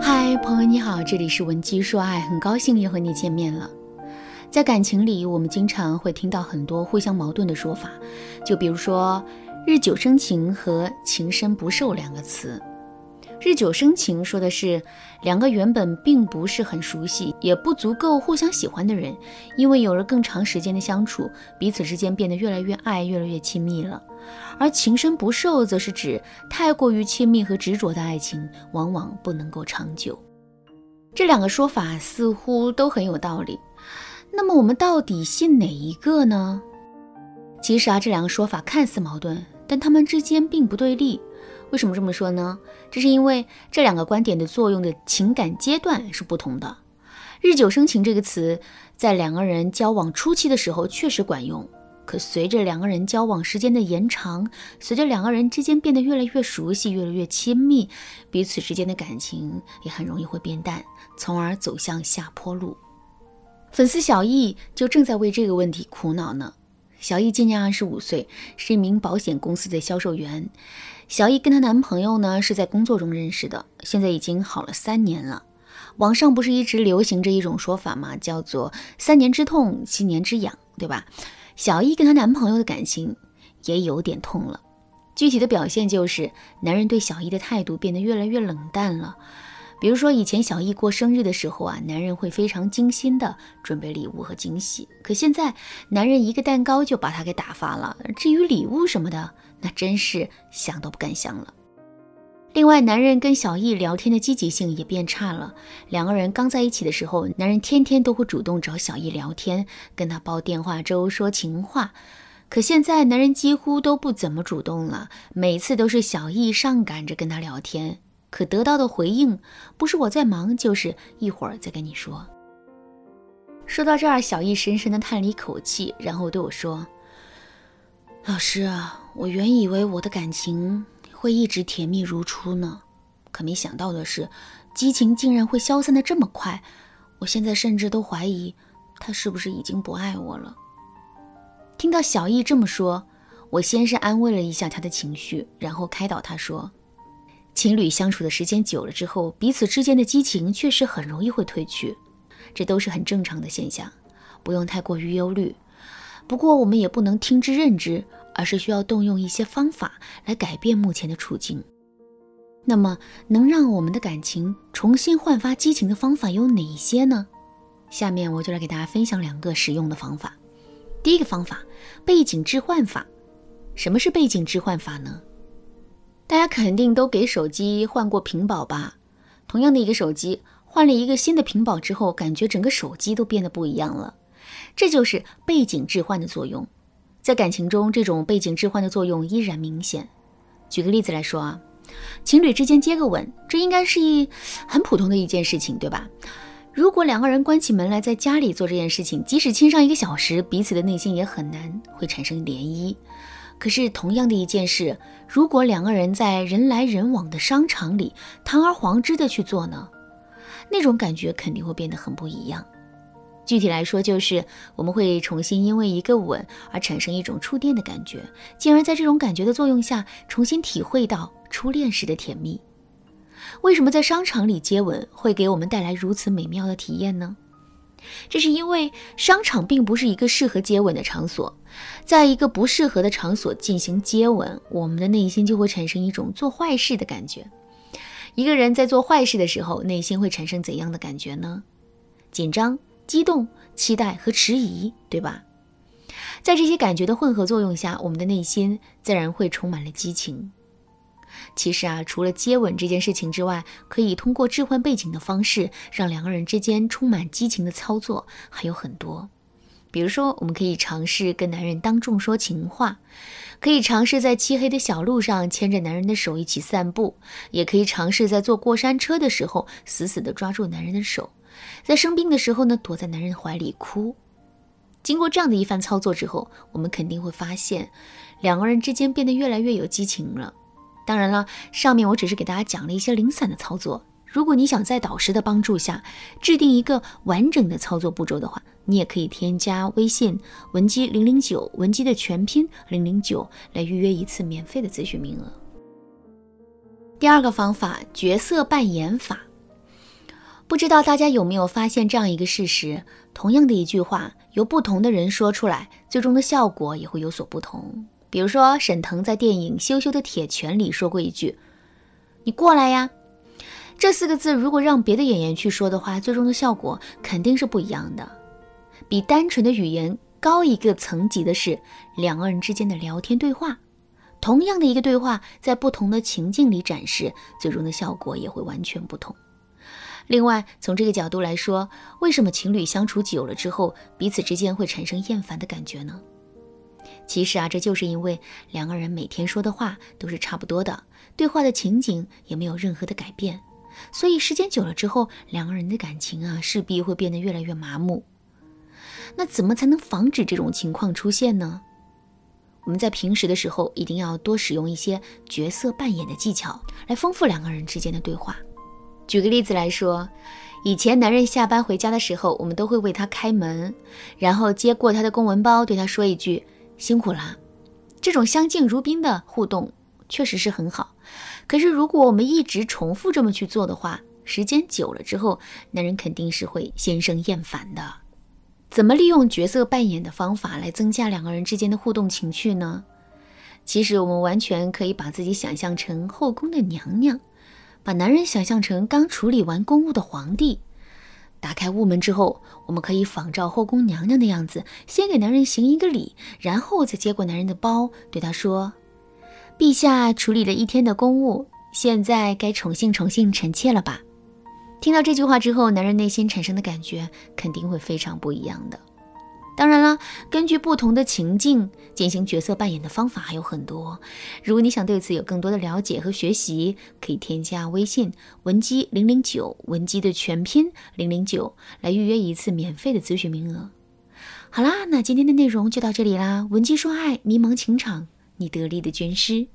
嗨，朋友你好，这里是文姬说爱，很高兴又和你见面了。在感情里，我们经常会听到很多互相矛盾的说法，就比如说“日久生情”和“情深不寿”两个词。日久生情说的是两个原本并不是很熟悉，也不足够互相喜欢的人，因为有了更长时间的相处，彼此之间变得越来越爱，越来越亲密了。而情深不寿，则是指太过于亲密和执着的爱情，往往不能够长久。这两个说法似乎都很有道理。那么我们到底信哪一个呢？其实啊，这两个说法看似矛盾，但他们之间并不对立。为什么这么说呢？这是因为这两个观点的作用的情感阶段是不同的。日久生情这个词，在两个人交往初期的时候确实管用，可随着两个人交往时间的延长，随着两个人之间变得越来越熟悉、越来越亲密，彼此之间的感情也很容易会变淡，从而走向下坡路。粉丝小易就正在为这个问题苦恼呢。小易今年二十五岁，是一名保险公司的销售员。小易跟她男朋友呢是在工作中认识的，现在已经好了三年了。网上不是一直流行着一种说法吗？叫做“三年之痛，七年之痒”，对吧？小易跟她男朋友的感情也有点痛了。具体的表现就是，男人对小易的态度变得越来越冷淡了。比如说，以前小易过生日的时候啊，男人会非常精心的准备礼物和惊喜。可现在，男人一个蛋糕就把她给打发了。至于礼物什么的，那真是想都不敢想了。另外，男人跟小易聊天的积极性也变差了。两个人刚在一起的时候，男人天天都会主动找小易聊天，跟他煲电话粥、说情话。可现在，男人几乎都不怎么主动了，每次都是小易上赶着跟他聊天。可得到的回应不是我在忙，就是一会儿再跟你说。说到这儿，小易深深的叹了一口气，然后对我说：“老师啊，我原以为我的感情会一直甜蜜如初呢，可没想到的是，激情竟然会消散的这么快。我现在甚至都怀疑他是不是已经不爱我了。”听到小易这么说，我先是安慰了一下他的情绪，然后开导他说。情侣相处的时间久了之后，彼此之间的激情确实很容易会褪去，这都是很正常的现象，不用太过于忧虑。不过我们也不能听之任之，而是需要动用一些方法来改变目前的处境。那么，能让我们的感情重新焕发激情的方法有哪一些呢？下面我就来给大家分享两个实用的方法。第一个方法，背景置换法。什么是背景置换法呢？大家肯定都给手机换过屏保吧？同样的一个手机，换了一个新的屏保之后，感觉整个手机都变得不一样了。这就是背景置换的作用。在感情中，这种背景置换的作用依然明显。举个例子来说啊，情侣之间接个吻，这应该是一很普通的一件事情，对吧？如果两个人关起门来在家里做这件事情，即使亲上一个小时，彼此的内心也很难会产生涟漪。可是，同样的一件事，如果两个人在人来人往的商场里堂而皇之的去做呢？那种感觉肯定会变得很不一样。具体来说，就是我们会重新因为一个吻而产生一种触电的感觉，进而在这种感觉的作用下，重新体会到初恋时的甜蜜。为什么在商场里接吻会给我们带来如此美妙的体验呢？这是因为商场并不是一个适合接吻的场所，在一个不适合的场所进行接吻，我们的内心就会产生一种做坏事的感觉。一个人在做坏事的时候，内心会产生怎样的感觉呢？紧张、激动、期待和迟疑，对吧？在这些感觉的混合作用下，我们的内心自然会充满了激情。其实啊，除了接吻这件事情之外，可以通过置换背景的方式，让两个人之间充满激情的操作还有很多。比如说，我们可以尝试跟男人当众说情话，可以尝试在漆黑的小路上牵着男人的手一起散步，也可以尝试在坐过山车的时候死死地抓住男人的手，在生病的时候呢躲在男人怀里哭。经过这样的一番操作之后，我们肯定会发现，两个人之间变得越来越有激情了。当然了，上面我只是给大家讲了一些零散的操作。如果你想在导师的帮助下制定一个完整的操作步骤的话，你也可以添加微信文姬零零九，文姬的全拼零零九，来预约一次免费的咨询名额。第二个方法，角色扮演法。不知道大家有没有发现这样一个事实：同样的一句话，由不同的人说出来，最终的效果也会有所不同。比如说，沈腾在电影《羞羞的铁拳》里说过一句：“你过来呀。”这四个字，如果让别的演员去说的话，最终的效果肯定是不一样的。比单纯的语言高一个层级的是两个人之间的聊天对话。同样的一个对话，在不同的情境里展示，最终的效果也会完全不同。另外，从这个角度来说，为什么情侣相处久了之后，彼此之间会产生厌烦的感觉呢？其实啊，这就是因为两个人每天说的话都是差不多的，对话的情景也没有任何的改变。所以时间久了之后，两个人的感情啊，势必会变得越来越麻木。那怎么才能防止这种情况出现呢？我们在平时的时候，一定要多使用一些角色扮演的技巧，来丰富两个人之间的对话。举个例子来说，以前男人下班回家的时候，我们都会为他开门，然后接过他的公文包，对他说一句“辛苦啦”。这种相敬如宾的互动确实是很好。可是，如果我们一直重复这么去做的话，时间久了之后，男人肯定是会心生厌烦的。怎么利用角色扮演的方法来增加两个人之间的互动情趣呢？其实，我们完全可以把自己想象成后宫的娘娘，把男人想象成刚处理完公务的皇帝。打开屋门之后，我们可以仿照后宫娘娘的样子，先给男人行一个礼，然后再接过男人的包，对他说。陛下处理了一天的公务，现在该宠幸宠幸臣妾了吧？听到这句话之后，男人内心产生的感觉肯定会非常不一样的。当然了，根据不同的情境进行角色扮演的方法还有很多。如果你想对此有更多的了解和学习，可以添加微信文姬零零九，文姬的全拼零零九，来预约一次免费的咨询名额。好啦，那今天的内容就到这里啦。文姬说爱，迷茫情场。你得力的军师。